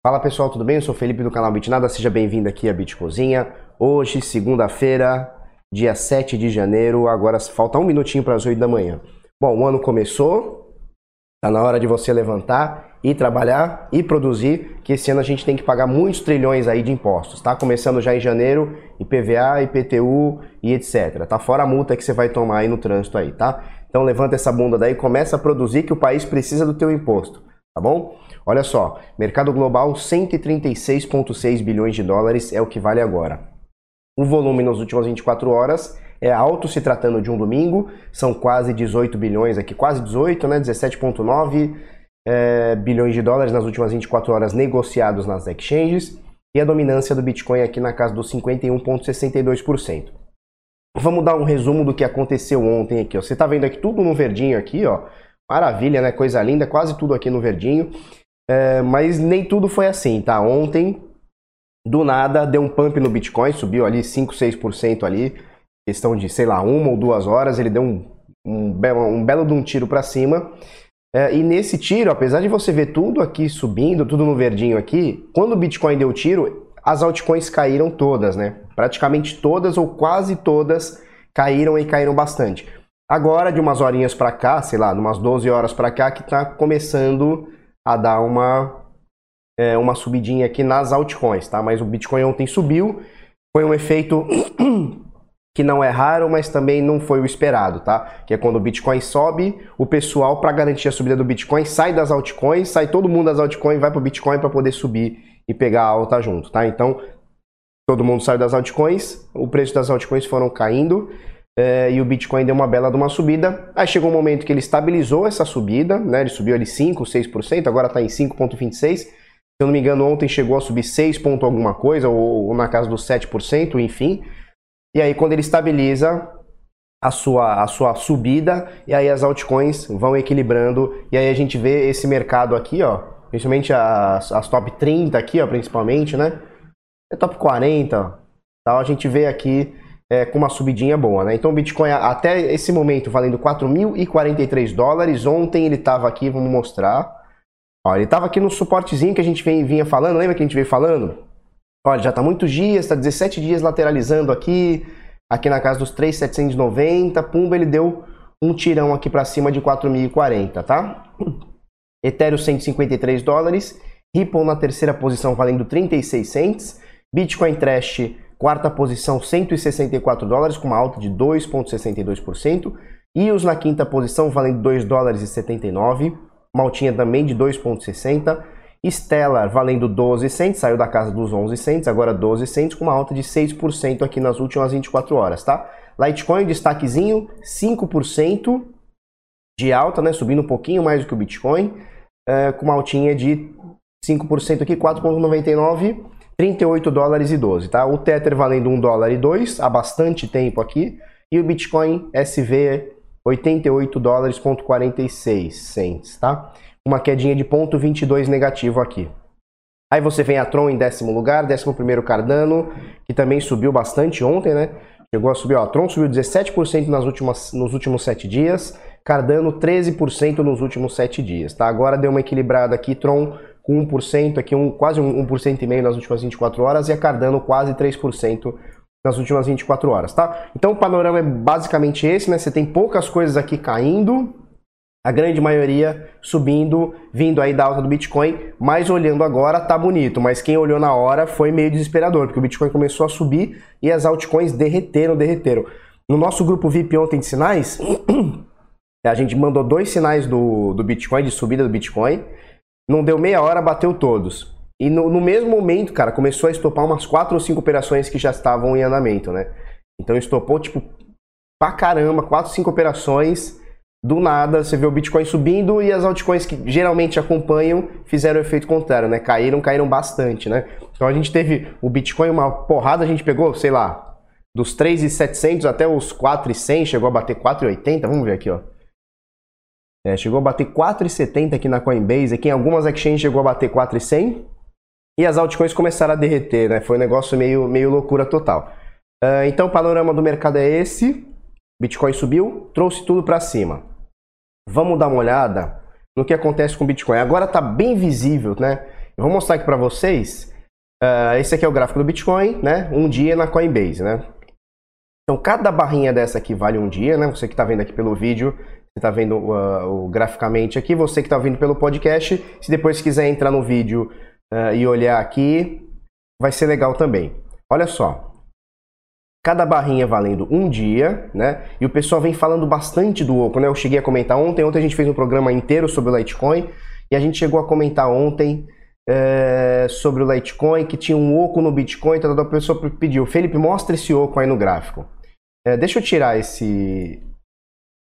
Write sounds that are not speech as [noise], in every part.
Fala pessoal, tudo bem? Eu sou Felipe do canal Bitnada, seja bem-vindo aqui à Bitcozinha. Hoje, segunda-feira, dia 7 de janeiro, agora falta um minutinho para as 8 da manhã. Bom, o ano começou, tá na hora de você levantar e trabalhar e produzir, que esse ano a gente tem que pagar muitos trilhões aí de impostos, tá? Começando já em janeiro, IPVA, IPTU e etc. Tá fora a multa que você vai tomar aí no trânsito aí, tá? Então levanta essa bunda daí, começa a produzir que o país precisa do teu imposto, tá bom? Olha só, mercado global 136,6 bilhões de dólares é o que vale agora. O volume nas últimas 24 horas é alto se tratando de um domingo, são quase 18 bilhões aqui, quase 18, né? 17,9 é, bilhões de dólares nas últimas 24 horas negociados nas exchanges e a dominância do Bitcoin aqui na casa dos 51,62%. Vamos dar um resumo do que aconteceu ontem aqui. Ó. Você está vendo aqui tudo no verdinho aqui, ó. Maravilha, né? Coisa linda, quase tudo aqui no verdinho. É, mas nem tudo foi assim, tá? Ontem, do nada, deu um pump no Bitcoin, subiu ali 5, 6% ali, questão de, sei lá, uma ou duas horas, ele deu um, um, belo, um belo de um tiro para cima. É, e nesse tiro, apesar de você ver tudo aqui subindo, tudo no verdinho aqui, quando o Bitcoin deu tiro, as altcoins caíram todas, né? Praticamente todas ou quase todas caíram e caíram bastante. Agora, de umas horinhas para cá, sei lá, de umas 12 horas para cá, que está começando a dar uma, é, uma subidinha aqui nas altcoins, tá? Mas o Bitcoin ontem subiu, foi um efeito [clears throat] que não é raro, mas também não foi o esperado, tá? Que é quando o Bitcoin sobe, o pessoal, para garantir a subida do Bitcoin, sai das altcoins, sai todo mundo das altcoins, vai para o Bitcoin para poder subir e pegar a alta junto, tá? Então, todo mundo saiu das altcoins, o preço das altcoins foram caindo, é, e o Bitcoin deu uma bela de uma subida. Aí chegou um momento que ele estabilizou essa subida, né? Ele subiu ali 5, 6%, agora está em 5,26%. Se eu não me engano, ontem chegou a subir 6 ponto alguma coisa, ou, ou na casa dos 7%, enfim. E aí quando ele estabiliza a sua, a sua subida, e aí as altcoins vão equilibrando, e aí a gente vê esse mercado aqui, ó, principalmente as, as top 30 aqui, ó, principalmente, né? É top 40, tal, a gente vê aqui é, com uma subidinha boa, né? Então o Bitcoin até esse momento valendo 4.043 dólares. Ontem ele estava aqui, vamos mostrar. Ó, ele estava aqui no suportezinho que a gente vinha falando, lembra que a gente veio falando? Olha, já está muitos dias, está 17 dias lateralizando aqui, aqui na casa dos 3.790. Pumba, ele deu um tirão aqui para cima de 4.040, tá? Ethereum 153 dólares, Ripple na terceira posição valendo 36 cents, Bitcoin Trash Quarta posição, 164 dólares, com uma alta de 2,62%. EOS na quinta posição, valendo 2 dólares e 79. Maltinha também de 2,60. Stellar valendo 12 cents, saiu da casa dos 11 cents, agora 12 cents, com uma alta de 6% aqui nas últimas 24 horas, tá? Litecoin, destaquezinho, 5% de alta, né? Subindo um pouquinho mais do que o Bitcoin, é, com uma altinha de 5% aqui, 4,99 38 dólares e 12, tá? O Tether valendo 1 dólar e 2 há bastante tempo aqui. E o Bitcoin SV 88 dólares ponto 46 cents, tá? Uma quedinha de ponto 22 negativo aqui. Aí você vem a Tron em décimo lugar, décimo primeiro Cardano, que também subiu bastante ontem, né? Chegou a subir, ó, a Tron subiu 17% nas últimas, nos últimos 7 dias, Cardano 13% nos últimos 7 dias, tá? Agora deu uma equilibrada aqui, Tron com 1%, aqui um, quase 1%, e meio nas últimas 24 horas, e a Cardano quase 3% nas últimas 24 horas, tá? Então o panorama é basicamente esse, né? Você tem poucas coisas aqui caindo, a grande maioria subindo, vindo aí da alta do Bitcoin, mas olhando agora tá bonito, mas quem olhou na hora foi meio desesperador, porque o Bitcoin começou a subir e as altcoins derreteram, derreteram. No nosso grupo VIP ontem de sinais, [clears throat] a gente mandou dois sinais do, do Bitcoin, de subida do Bitcoin, não deu meia hora, bateu todos. E no, no, mesmo momento, cara, começou a estopar umas quatro ou cinco operações que já estavam em andamento, né? Então estopou, tipo, pra caramba, quatro, cinco operações. Do nada, você vê o Bitcoin subindo e as altcoins que geralmente acompanham fizeram o efeito contrário, né? Caíram, caíram bastante, né? Então a gente teve o Bitcoin, uma porrada, a gente pegou, sei lá, dos 3,700 até os 4,100, chegou a bater 4,80. Vamos ver aqui, ó. É, chegou a bater 4,70 aqui na Coinbase, aqui em algumas exchanges chegou a bater 4,100 e as altcoins começaram a derreter, né? Foi um negócio meio, meio loucura total. Uh, então o panorama do mercado é esse, Bitcoin subiu, trouxe tudo para cima. Vamos dar uma olhada no que acontece com o Bitcoin. Agora está bem visível, né? Eu vou mostrar aqui para vocês. Uh, esse aqui é o gráfico do Bitcoin, né? Um dia na Coinbase, né? Então, cada barrinha dessa aqui vale um dia, né? Você que está vendo aqui pelo vídeo, você está vendo uh, graficamente aqui. Você que está vindo pelo podcast, se depois quiser entrar no vídeo uh, e olhar aqui, vai ser legal também. Olha só, cada barrinha valendo um dia, né? E o pessoal vem falando bastante do Oco, né? Eu cheguei a comentar ontem, ontem a gente fez um programa inteiro sobre o Litecoin e a gente chegou a comentar ontem é, sobre o Litecoin que tinha um oco no Bitcoin, então a pessoa pediu, Felipe, mostra esse oco aí no gráfico. É, deixa eu tirar esse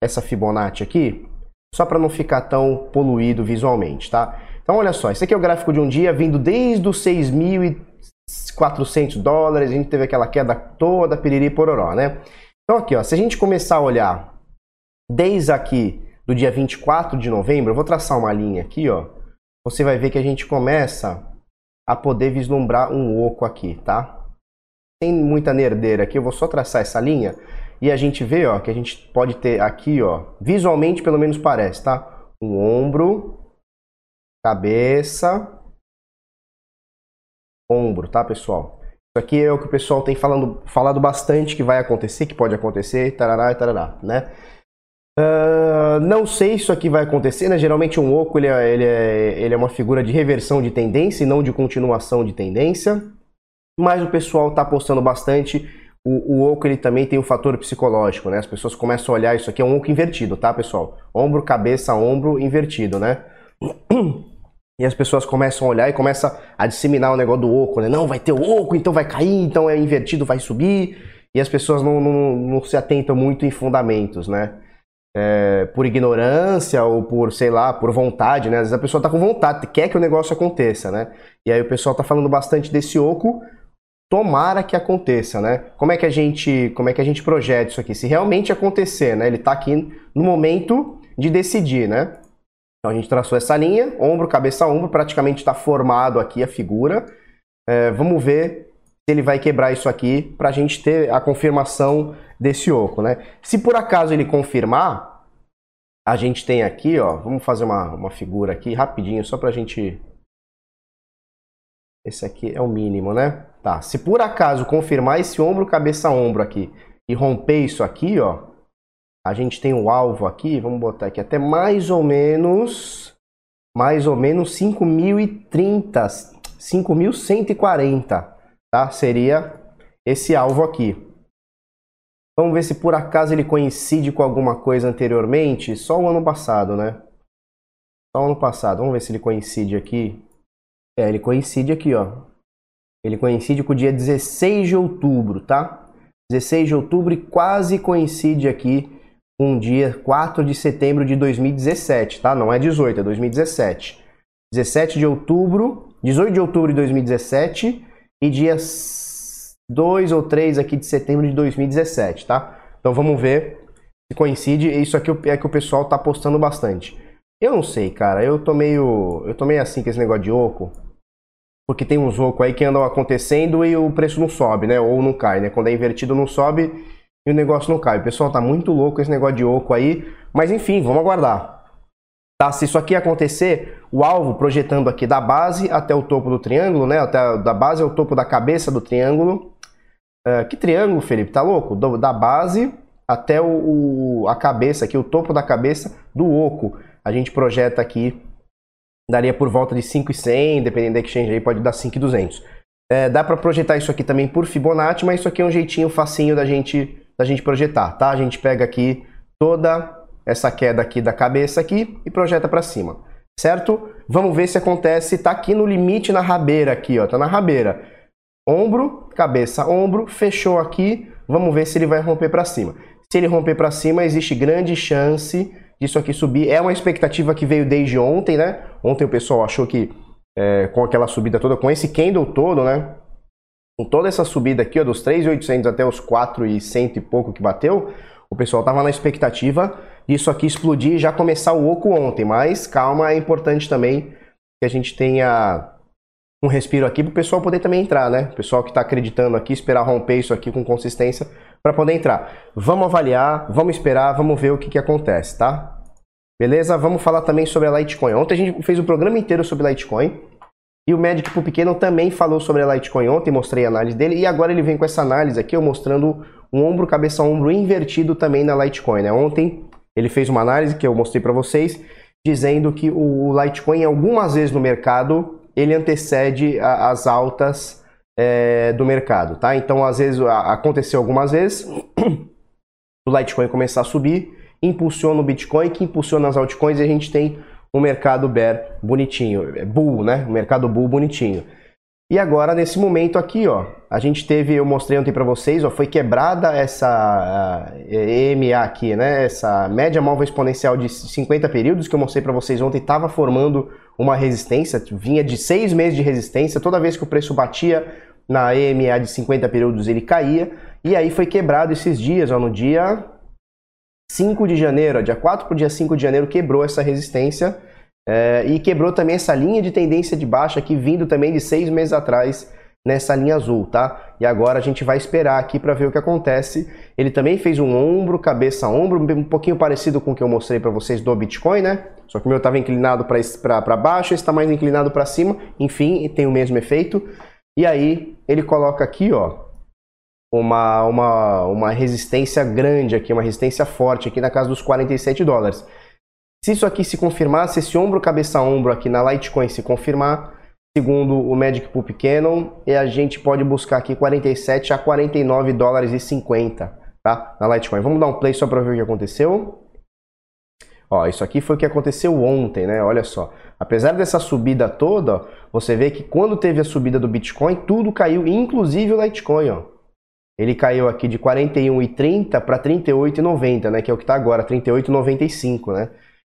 essa Fibonacci aqui, só para não ficar tão poluído visualmente, tá? Então olha só, esse aqui é o gráfico de um dia vindo desde os 6.400 dólares, a gente teve aquela queda toda, piriri pororó, né? Então aqui, ó, se a gente começar a olhar desde aqui do dia 24 de novembro, eu vou traçar uma linha aqui, ó, você vai ver que a gente começa a poder vislumbrar um oco aqui, tá? sem muita nerdeira aqui, eu vou só traçar essa linha e a gente vê, ó, que a gente pode ter aqui, ó, visualmente pelo menos parece, tá? Um ombro, cabeça, ombro, tá, pessoal? Isso aqui é o que o pessoal tem falando, falado bastante que vai acontecer, que pode acontecer, tarará e tarará, né? Uh, não sei se isso aqui vai acontecer, né? Geralmente um oco ele é, ele, é, ele é uma figura de reversão de tendência e não de continuação de tendência mas o pessoal está apostando bastante. O, o oco ele também tem o um fator psicológico, né? As pessoas começam a olhar isso aqui é um oco invertido, tá, pessoal? Ombro, cabeça, ombro invertido, né? [clears throat] E as pessoas começam a olhar e começam a disseminar o negócio do oco, né? Não, vai ter o oco, então vai cair, então é invertido, vai subir. E as pessoas não, não, não se atentam muito em fundamentos, né? É, por ignorância ou por, sei lá, por vontade, né? Às vezes a pessoa tá com vontade, quer que o negócio aconteça, né? E aí o pessoal tá falando bastante desse oco, tomara que aconteça, né? Como é que a gente, como é que a gente projeta isso aqui? Se realmente acontecer, né? Ele está aqui no momento de decidir, né? Então a gente traçou essa linha, ombro, cabeça, ombro, praticamente está formado aqui a figura. É, vamos ver se ele vai quebrar isso aqui para a gente ter a confirmação desse oco, né? Se por acaso ele confirmar, a gente tem aqui, ó, vamos fazer uma, uma figura aqui rapidinho só para a gente esse aqui é o mínimo, né? Tá, se por acaso confirmar esse ombro, cabeça, ombro aqui e romper isso aqui, ó, a gente tem o alvo aqui, vamos botar aqui até mais ou menos, mais ou menos 5.030, 5.140, tá? Seria esse alvo aqui. Vamos ver se por acaso ele coincide com alguma coisa anteriormente, só o ano passado, né? Só o ano passado, vamos ver se ele coincide aqui. É, ele coincide aqui, ó. Ele coincide com o dia 16 de outubro, tá? 16 de outubro e quase coincide aqui com o dia 4 de setembro de 2017, tá? Não é 18, é 2017. 17 de outubro, 18 de outubro de 2017 e dia 2 ou 3 aqui de setembro de 2017, tá? Então vamos ver se coincide. Isso aqui é que o pessoal tá postando bastante. Eu não sei, cara. Eu tô meio. Eu tô meio assim com esse negócio de oco. Porque tem uns oco aí que andam acontecendo e o preço não sobe, né? Ou não cai, né? Quando é invertido não sobe e o negócio não cai. O pessoal tá muito louco esse negócio de oco aí. Mas enfim, vamos aguardar. Tá? Se isso aqui acontecer, o alvo projetando aqui da base até o topo do triângulo, né? Até da base ao topo da cabeça do triângulo. Uh, que triângulo, Felipe? Tá louco? Do, da base até o, o, a cabeça aqui, o topo da cabeça do oco a gente projeta aqui, daria por volta de 5,100, dependendo da exchange aí, pode dar 5,200. É, dá para projetar isso aqui também por Fibonacci, mas isso aqui é um jeitinho facinho da gente, da gente projetar, tá? A gente pega aqui toda essa queda aqui da cabeça aqui e projeta para cima, certo? Vamos ver se acontece, tá aqui no limite na rabeira aqui, ó, tá na rabeira. Ombro, cabeça, ombro, fechou aqui, vamos ver se ele vai romper para cima. Se ele romper para cima, existe grande chance disso aqui subir. É uma expectativa que veio desde ontem, né? Ontem o pessoal achou que é, com aquela subida toda, com esse candle todo, né? Com toda essa subida aqui, ó, dos 3.800 até os 4.100 e pouco que bateu, o pessoal tava na expectativa disso aqui explodir e já começar o oco ontem. Mas calma, é importante também que a gente tenha um respiro aqui para o pessoal poder também entrar, né? O pessoal que está acreditando aqui, esperar romper isso aqui com consistência para poder entrar. Vamos avaliar, vamos esperar, vamos ver o que, que acontece, tá? Beleza? Vamos falar também sobre a Litecoin. Ontem a gente fez um programa inteiro sobre Litecoin. E o Magic pro pequeno também falou sobre a Litecoin ontem, mostrei a análise dele, e agora ele vem com essa análise aqui, eu mostrando um ombro, cabeça, ombro invertido também na Litecoin. Né? Ontem ele fez uma análise que eu mostrei para vocês, dizendo que o Litecoin, algumas vezes no mercado, ele antecede a, as altas é, do mercado, tá? Então, às vezes, aconteceu algumas vezes [clears throat] o Litecoin começar a subir, impulsiona o Bitcoin, que impulsiona as altcoins e a gente tem um mercado bear bonitinho, é bull, né? Um mercado bull bonitinho. E agora, nesse momento aqui, ó, a gente teve, eu mostrei ontem para vocês, ó, foi quebrada essa EMA aqui, né? Essa média móvel exponencial de 50 períodos que eu mostrei para vocês ontem, estava formando uma resistência, vinha de seis meses de resistência, toda vez que o preço batia na EMA de 50 períodos ele caía, e aí foi quebrado esses dias, ó, no dia 5 de janeiro, dia 4 para o dia 5 de janeiro quebrou essa resistência, é, e quebrou também essa linha de tendência de baixa aqui, vindo também de seis meses atrás nessa linha azul, tá? E agora a gente vai esperar aqui para ver o que acontece. Ele também fez um ombro, cabeça, ombro, um pouquinho parecido com o que eu mostrei para vocês do Bitcoin, né? Só que o meu estava inclinado para baixo, esse está mais inclinado para cima. Enfim, tem o mesmo efeito. E aí ele coloca aqui, ó, uma, uma, uma resistência grande aqui, uma resistência forte aqui na casa dos 47 dólares. Se isso aqui se confirmar, se esse ombro cabeça ombro aqui na Litecoin se confirmar, segundo o Magic Poop Canon, e a gente pode buscar aqui 47 a 49 dólares e 50, tá? Na Litecoin. Vamos dar um play só para ver o que aconteceu. Ó, isso aqui foi o que aconteceu ontem, né? Olha só. Apesar dessa subida toda, você vê que quando teve a subida do Bitcoin, tudo caiu, inclusive o Litecoin, ó. Ele caiu aqui de 41,30 para 38,90, né? Que é o que está agora, 38,95, né?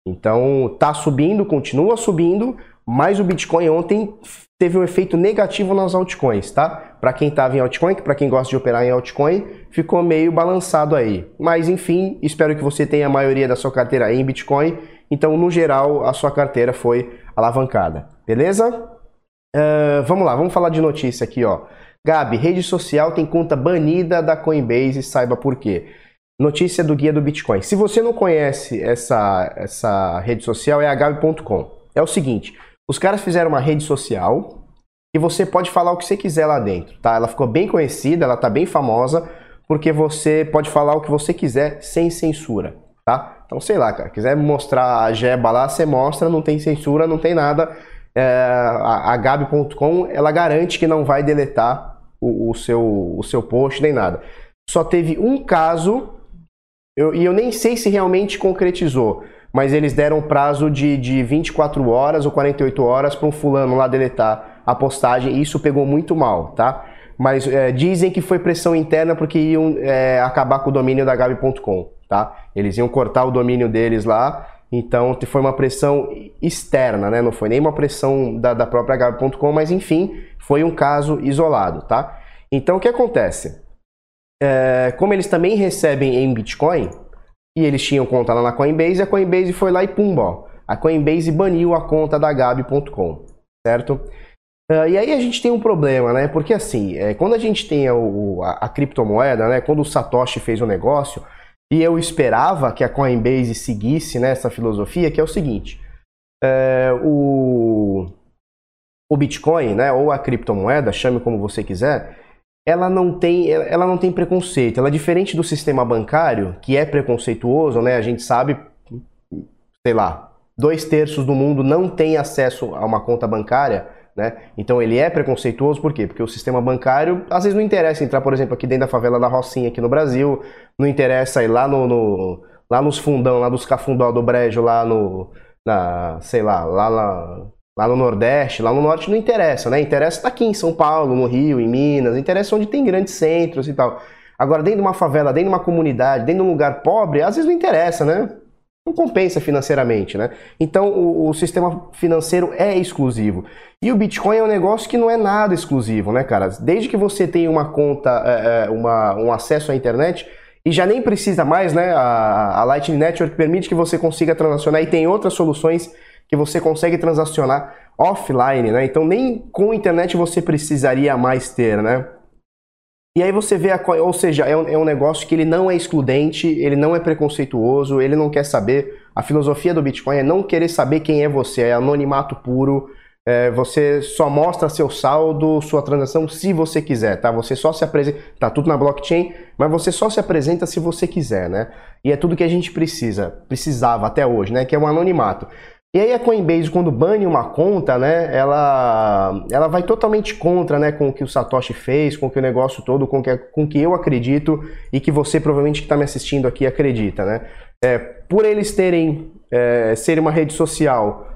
Então tá subindo, continua subindo, mas o Bitcoin ontem teve um efeito negativo nas altcoins, tá? Para quem estava em altcoin, para quem gosta de operar em altcoin, ficou meio balançado aí. Mas enfim, espero que você tenha a maioria da sua carteira em Bitcoin. Então, no geral, a sua carteira foi alavancada, beleza? Uh, vamos lá, vamos falar de notícia aqui, ó. Gabi, rede social tem conta banida da Coinbase, saiba por quê. Notícia do Guia do Bitcoin. Se você não conhece essa, essa rede social, é agabe.com. É o seguinte, os caras fizeram uma rede social e você pode falar o que você quiser lá dentro, tá? Ela ficou bem conhecida, ela tá bem famosa, porque você pode falar o que você quiser sem censura, tá? Então, sei lá, cara, quiser mostrar a jeba lá, você mostra, não tem censura, não tem nada. É, a, a Gabi.com, ela garante que não vai deletar o, o, seu, o seu post nem nada. Só teve um caso eu, e eu nem sei se realmente concretizou, mas eles deram prazo de, de 24 horas ou 48 horas para um fulano lá deletar a postagem e isso pegou muito mal, tá? Mas é, dizem que foi pressão interna porque iam é, acabar com o domínio da Gabi.com, tá? Eles iam cortar o domínio deles lá, então foi uma pressão externa, né? Não foi nem uma pressão da, da própria Gabi.com, mas enfim, foi um caso isolado, tá? Então o que acontece? é, como eles também recebem em Bitcoin, e eles tinham conta lá na Coinbase, a Coinbase foi lá e pumba, ó, a Coinbase baniu a conta da Gabi.com, certo? Uh, e aí a gente tem um problema, né? Porque assim, é, quando a gente tem a, a, a, criptomoeda, né? Quando o Satoshi fez o negócio, e eu esperava que a Coinbase seguisse nessa filosofia, que é o seguinte: é, o, o Bitcoin, né? Ou a criptomoeda, chame como você quiser, ela não tem, ela não tem preconceito. Ela é diferente do sistema bancário, que é preconceituoso, né? A gente sabe, sei lá, dois terços do mundo não tem acesso a uma conta bancária, né? Então ele é preconceituoso, por quê? Porque o sistema bancário, às vezes não interessa entrar, por exemplo, aqui dentro da favela da Rocinha aqui no Brasil, não interessa ir lá no, no lá nos fundão, lá dos cafundó do brejo, lá no, na, sei lá, lá na, lá no Nordeste, lá no Norte não interessa, né? Interessa estar aqui em São Paulo, no Rio, em Minas, interessa onde tem grandes centros e tal. Agora, dentro de uma favela, dentro de uma comunidade, dentro de um lugar pobre, às vezes não interessa, né? Não compensa financeiramente, né? Então, o, o sistema financeiro é exclusivo. E o Bitcoin é um negócio que não é nada exclusivo, né, cara? Desde que você tenha uma conta, é, é uma, um acesso à internet, e já nem precisa mais, né? A, a Lightning Network permite que você consiga transacionar e tem outras soluções que você consegue transacionar offline, né? Então nem com internet você precisaria mais ter, né? E aí você vê, a, ou seja, é um, é um, negócio que ele não é excludente, ele não é preconceituoso, ele não quer saber. A filosofia do Bitcoin é não querer saber quem é você, é anonimato puro. é, você só mostra seu saldo, sua transação, se você quiser, tá? Você só se apresenta, tá tudo na blockchain, mas você só se apresenta se você quiser, né? E é tudo que a gente precisa, precisava até hoje, né? Que é um anonimato. E aí a Coinbase, quando bane uma conta, né, ela, ela vai totalmente contra, né, com o que o Satoshi fez, com o que o negócio todo, com o que, com que eu acredito e que você provavelmente que está me assistindo aqui acredita, né? É, por eles terem, é, ser uma rede social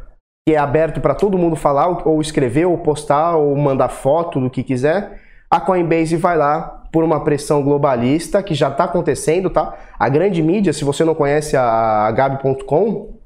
que é aberto para todo mundo falar, ou escrever, ou postar, ou mandar foto do que quiser, a Coinbase vai lá por uma pressão globalista que já está acontecendo, tá? A grande mídia, se você não conhece a Gabi.com,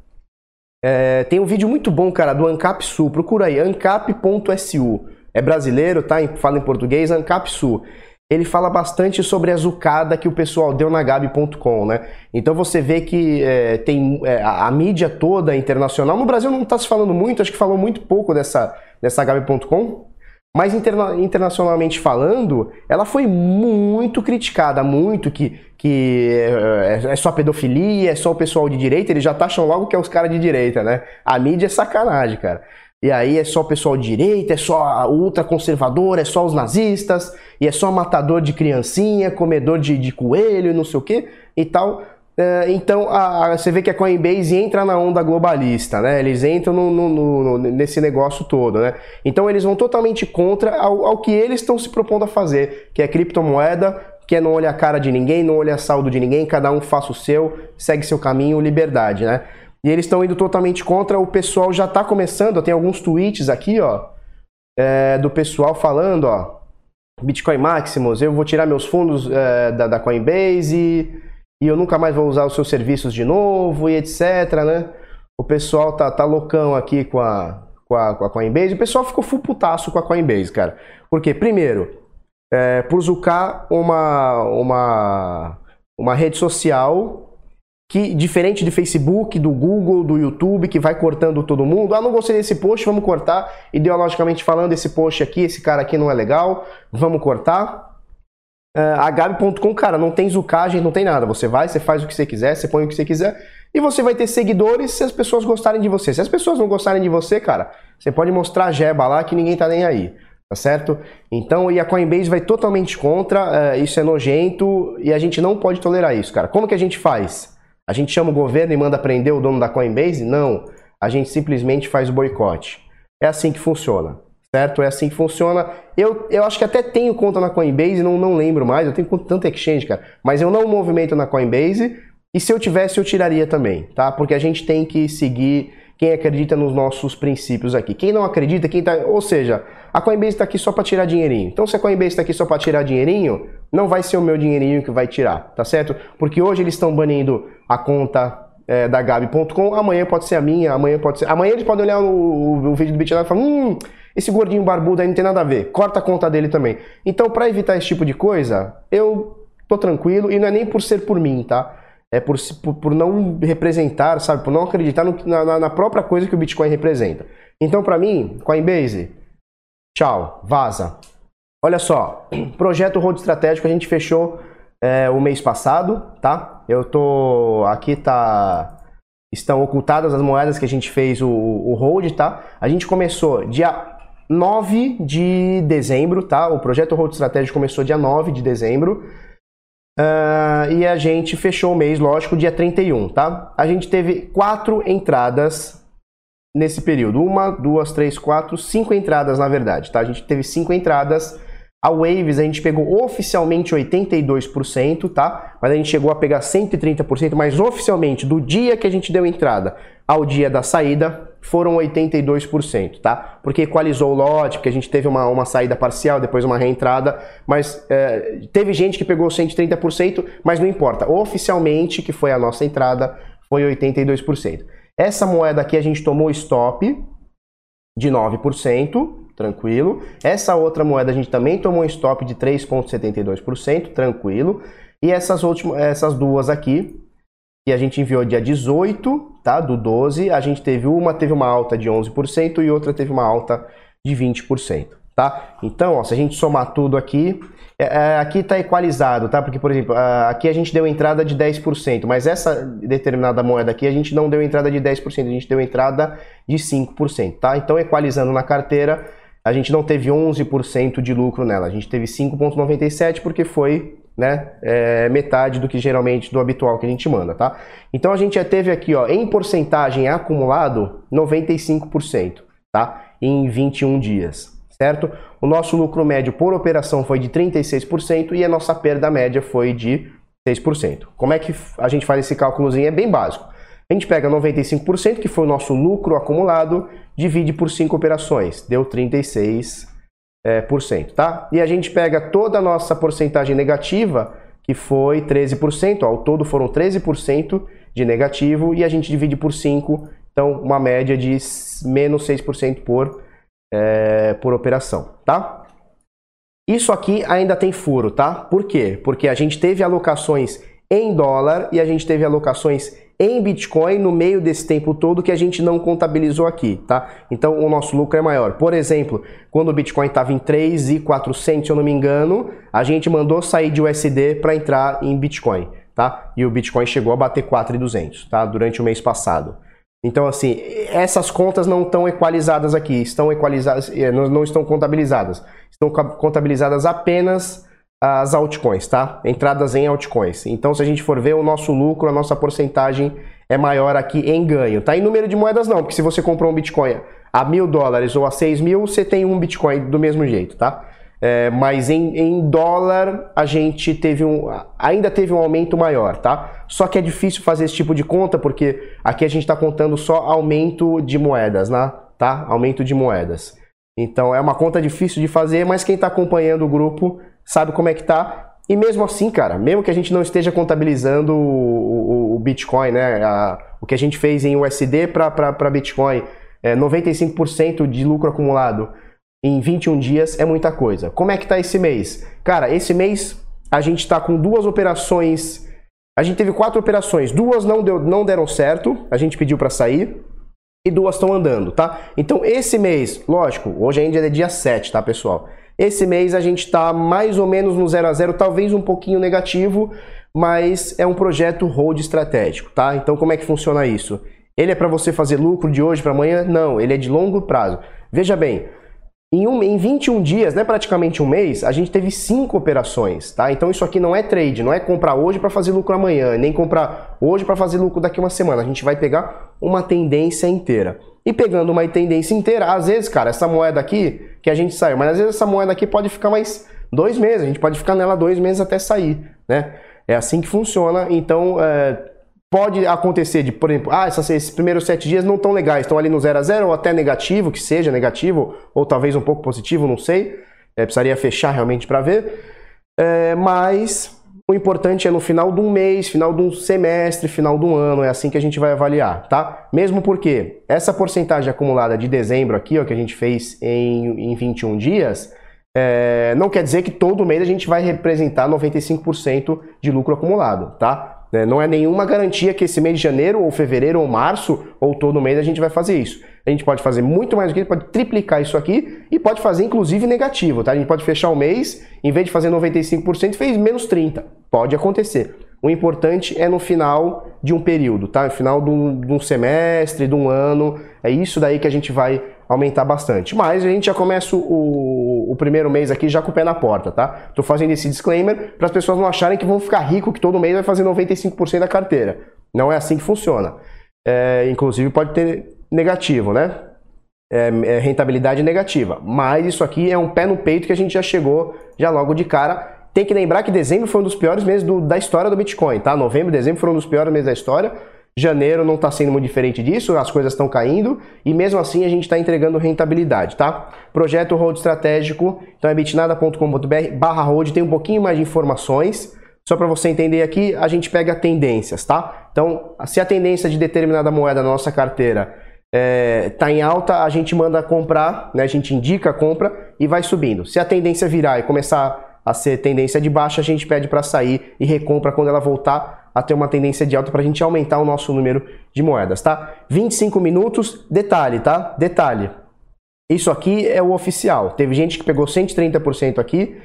é, tem um vídeo muito bom, cara, do AncapSul. Procura aí, ancap.su. É brasileiro, tá? Fala em português, AncapSul ele fala bastante sobre a zucada que o pessoal deu na Gabi.com, né? Então você vê que é, tem é, a, mídia toda internacional. No Brasil não está se falando muito, acho que falou muito pouco dessa, dessa Gabi.com. Mas interna, internacionalmente falando, ela foi muito criticada, muito que, que é, é, só pedofilia, é só o pessoal de direita, eles já acham logo que é os caras de direita, né? A mídia é sacanagem, cara. E aí é só o pessoal de direita, é só ultraconservador, é só os nazistas, e é só matador de criancinha, comedor de, de coelho, não sei o que e tal. É, então a, a, você vê que a Coinbase entra na onda globalista, né? Eles entram no, no, no, nesse negócio todo, né? Então eles vão totalmente contra ao, ao que eles estão se propondo a fazer, que é criptomoeda, que é não olhar a cara de ninguém, não olhar saldo de ninguém, cada um faça o seu, segue seu caminho, liberdade, né? E eles estão indo totalmente contra. O pessoal já está começando. Tem alguns tweets aqui, ó, é, do pessoal falando, ó, Bitcoin Maximus, eu vou tirar meus fundos é, da, da, Coinbase e, eu nunca mais vou usar os seus serviços de novo e etc, né? O pessoal tá, tá loucão aqui com a, com a, com a Coinbase. O pessoal ficou full putaço com a Coinbase, cara. Porque, primeiro, é, por zucar uma, uma, uma rede social que diferente de Facebook, do Google, do YouTube, que vai cortando todo mundo. Ah, não gostei desse post, vamos cortar. Ideologicamente falando, esse post aqui, esse cara aqui não é legal, vamos cortar. Uh, a Gabi.com, cara, não tem zucagem, não tem nada. Você vai, você faz o que você quiser, você põe o que você quiser e você vai ter seguidores se as pessoas gostarem de você. Se as pessoas não gostarem de você, cara, você pode mostrar a jeba lá que ninguém tá nem aí. Tá certo? Então, e a Coinbase vai totalmente contra, uh, isso é nojento e a gente não pode tolerar isso, cara. Como que a gente faz? A gente chama o governo e manda prender o dono da Coinbase? Não. A gente simplesmente faz o boicote. É assim que funciona, certo? É assim que funciona. Eu, eu acho que até tenho conta na Coinbase, não, não lembro mais. Eu tenho tanta exchange, cara. Mas eu não movimento na Coinbase. E se eu tivesse, eu tiraria também, tá? Porque a gente tem que seguir quem acredita nos nossos princípios aqui. Quem não acredita, quem tá. Ou seja, a Coinbase está aqui só para tirar dinheirinho. Então, se a Coinbase está aqui só para tirar dinheirinho, não vai ser o meu dinheirinho que vai tirar, tá certo? Porque hoje eles estão banindo a conta é, da Gabi.com, amanhã pode ser a minha, amanhã pode ser. Amanhã eles podem olhar o, o, o vídeo do Bitcoin e falar: hum, esse gordinho barbudo aí não tem nada a ver, corta a conta dele também. Então, para evitar esse tipo de coisa, eu tô tranquilo e não é nem por ser por mim, tá? É por, por, não representar, sabe? Por não acreditar no, na, na própria coisa que o Bitcoin representa. Então, para mim, Coinbase, Tchau, vaza. Olha só, [clears throat] projeto Road Estratégico a gente fechou é, o mês passado, tá? Eu tô. Aqui tá. Estão ocultadas as moedas que a gente fez o, o hold, tá? A gente começou dia 9 de dezembro, tá? O projeto Road Estratégico começou dia 9 de dezembro. Uh, e a gente fechou o mês, lógico, dia 31, tá? A gente teve quatro entradas nesse período. Uma, duas, três, quatro, cinco entradas, na verdade, tá? A gente teve cinco entradas. A Waves a gente pegou oficialmente 82%, tá? Mas a gente chegou a pegar 130%, mas oficialmente do dia que a gente deu entrada ao dia da saída foram 82%, tá? Porque equalizou o lote, porque a gente teve uma, uma saída parcial, depois uma reentrada, mas é, teve gente que pegou 130%, mas não importa. Oficialmente, que foi a nossa entrada, foi 82%. Essa moeda aqui a gente tomou stop de 9%, tranquilo. Essa outra moeda a gente também tomou stop de 3,72%, tranquilo. E essas, últimas, essas duas aqui, que a gente enviou dia 18, tá? Do 12, a gente teve uma teve uma alta de 11% e outra teve uma alta de 20%, tá? Então, ó, se a gente somar tudo aqui, É, é aqui está equalizado, tá? Porque, por exemplo, aqui a gente deu entrada de 10%, mas essa determinada moeda aqui a gente não deu entrada de 10%, a gente deu entrada de 5%, tá? Então, equalizando na carteira, a gente não teve 11% de lucro nela, a gente teve 5,97% porque foi né, é, metade do que geralmente do habitual que a gente manda, tá? Então a gente já teve aqui, ó, em porcentagem acumulado, 95%, tá? Em 21 dias, certo? O nosso lucro médio por operação foi de 36% e a nossa perda média foi de 6%. Como é que a gente faz esse cálculozinho? É bem básico. A gente pega 95%, que foi o nosso lucro acumulado, divide por 5 operações, deu 36%, é, por cento, tá? E a gente pega toda a nossa porcentagem negativa, que foi 13%, ao todo foram 13% de negativo, e a gente divide por 5, então uma média de menos 6% por, é, por operação, tá? Isso aqui ainda tem furo, tá? Por quê? Porque a gente teve alocações em dólar e a gente teve alocações em Bitcoin no meio desse tempo todo que a gente não contabilizou aqui, tá? Então o nosso lucro é maior. Por exemplo, quando o Bitcoin estava em 3,400, se eu não me engano, a gente mandou sair de USD para entrar em Bitcoin, tá? E o Bitcoin chegou a bater 4,200, tá? Durante o mês passado. Então, assim, essas contas não estão equalizadas aqui, estão equalizadas, eh, não estão contabilizadas. Estão contabilizadas apenas as altcoins, tá? Entradas em altcoins. Então, se a gente for ver o nosso lucro, a nossa porcentagem é maior aqui em ganho, tá? Em número de moedas não, porque se você comprou um Bitcoin a mil dólares ou a seis mil, você tem um Bitcoin do mesmo jeito, tá? É, mas em, em, dólar a gente teve um, ainda teve um aumento maior, tá? Só que é difícil fazer esse tipo de conta porque aqui a gente está contando só aumento de moedas, né? Tá? Aumento de moedas. Então é uma conta difícil de fazer, mas quem está acompanhando o grupo sabe como é que tá. E mesmo assim, cara, mesmo que a gente não esteja contabilizando o, o, o Bitcoin, né, a, o que a gente fez em USD para Bitcoin, é 95% de lucro acumulado em 21 dias é muita coisa. Como é que tá esse mês? Cara, esse mês a gente está com duas operações. A gente teve quatro operações, duas não, deu, não deram certo, a gente pediu para sair, e duas estão andando, tá? Então esse mês, lógico, hoje ainda é dia 7, tá, pessoal? Esse mês a gente está mais ou menos no 0 a 0, talvez um pouquinho negativo, mas é um projeto hold estratégico, tá? Então como é que funciona isso? Ele é para você fazer lucro de hoje para amanhã? Não, ele é de longo prazo. Veja bem, em, um, em 21 dias, né, praticamente um mês, a gente teve cinco operações, tá? Então isso aqui não é trade, não é comprar hoje para fazer lucro amanhã, nem comprar hoje para fazer lucro daqui uma semana. A gente vai pegar uma tendência inteira. E pegando uma tendência inteira, às vezes, cara, essa moeda aqui que a gente saiu, mas às vezes essa moeda aqui pode ficar mais dois meses, a gente pode ficar nela dois meses até sair, né? É assim que funciona, então é, pode acontecer de, por exemplo, ah, esses primeiros sete dias não estão legais, estão ali no zero a zero ou até negativo, que seja negativo, ou talvez um pouco positivo, não sei, é, precisaria fechar realmente para ver, é, mas o importante é no final de um mês, final de um semestre, final de um ano, é assim que a gente vai avaliar, tá? Mesmo porque essa porcentagem acumulada de dezembro aqui, ó, que a gente fez em, em 21 dias, é, não quer dizer que todo mês a gente vai representar 95% de lucro acumulado, tá? É, não é nenhuma garantia que esse mês de janeiro, ou fevereiro, ou março, ou todo mês a gente vai fazer isso. A gente pode fazer muito mais do que isso, pode triplicar isso aqui e pode fazer inclusive negativo, tá? A gente pode fechar o mês, em vez de fazer 95%, fez menos 30%. Pode acontecer. O importante é no final de um período, tá? No final de um, de um, semestre, de um ano. É isso daí que a gente vai aumentar bastante. Mas a gente já começa o, o primeiro mês aqui já com o pé na porta, tá? Tô fazendo esse disclaimer para as pessoas não acharem que vão ficar rico, que todo mês vai fazer 95% da carteira. Não é assim que funciona. É, inclusive pode ter negativo, né? É, é rentabilidade negativa. Mas isso aqui é um pé no peito que a gente já chegou já logo de cara. Tem que lembrar que dezembro foi um dos piores meses do, da história do Bitcoin, tá? Novembro dezembro foram um dos piores meses da história. Janeiro não está sendo muito diferente disso, as coisas estão caindo e mesmo assim a gente está entregando rentabilidade, tá? Projeto Hold Estratégico, então é bitnada.com.br barra hold, tem um pouquinho mais de informações. Só para você entender aqui, a gente pega tendências, tá? Então, se a tendência de determinada moeda na nossa carteira é, em alta, a gente manda comprar, né? a gente indica a compra e vai subindo. Se a tendência virar e começar a ser tendência de baixa, a gente pede para sair e recompra quando ela voltar a ter uma tendência de alta para a gente aumentar o nosso número de moedas, tá? 25 minutos, detalhe, tá? Detalhe. Isso aqui é o oficial. Teve gente que pegou 130% aqui,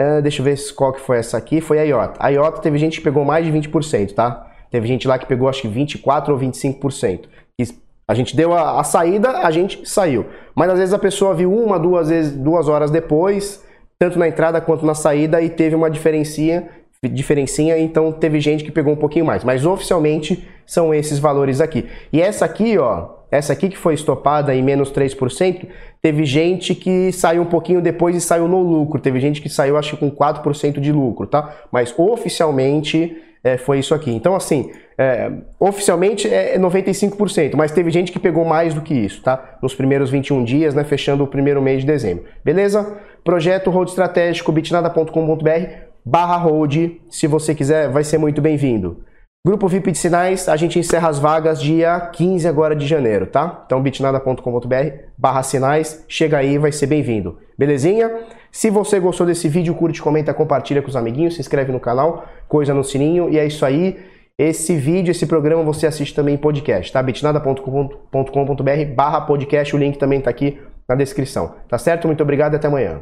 Uh, deixa eu ver qual que foi essa aqui. Foi a IOTA. A IOTA teve gente que pegou mais de 20%, tá? Teve gente lá que pegou acho que 24 ou 25%. E a gente deu a, a, saída, a gente saiu. Mas às vezes a pessoa viu uma, duas vezes, duas horas depois, tanto na entrada quanto na saída, e teve uma diferencinha, diferencinha, então teve gente que pegou um pouquinho mais. Mas oficialmente são esses valores aqui. E essa aqui, ó, essa aqui que foi estopada em menos 3%, teve gente que saiu um pouquinho depois e saiu no lucro. Teve gente que saiu, acho que com 4% de lucro, tá? Mas oficialmente é, foi isso aqui. Então, assim, é, oficialmente é 95%, mas teve gente que pegou mais do que isso, tá? Nos primeiros 21 dias, né? Fechando o primeiro mês de dezembro. Beleza? Projeto Road Estratégico, bitnada.com.br barra road. Se você quiser, vai ser muito bem-vindo. Grupo VIP de Sinais, a gente encerra as vagas dia 15 agora de janeiro, tá? Então bitnada.com.br barra sinais, chega aí, vai ser bem-vindo. Belezinha? Se você gostou desse vídeo, curte, comenta, compartilha com os amiguinhos, se inscreve no canal, coisa no sininho e é isso aí. Esse vídeo, esse programa você assiste também em podcast, tá? bitnada.com.br barra podcast, o link também tá aqui na descrição. Tá certo? Muito obrigado e até amanhã.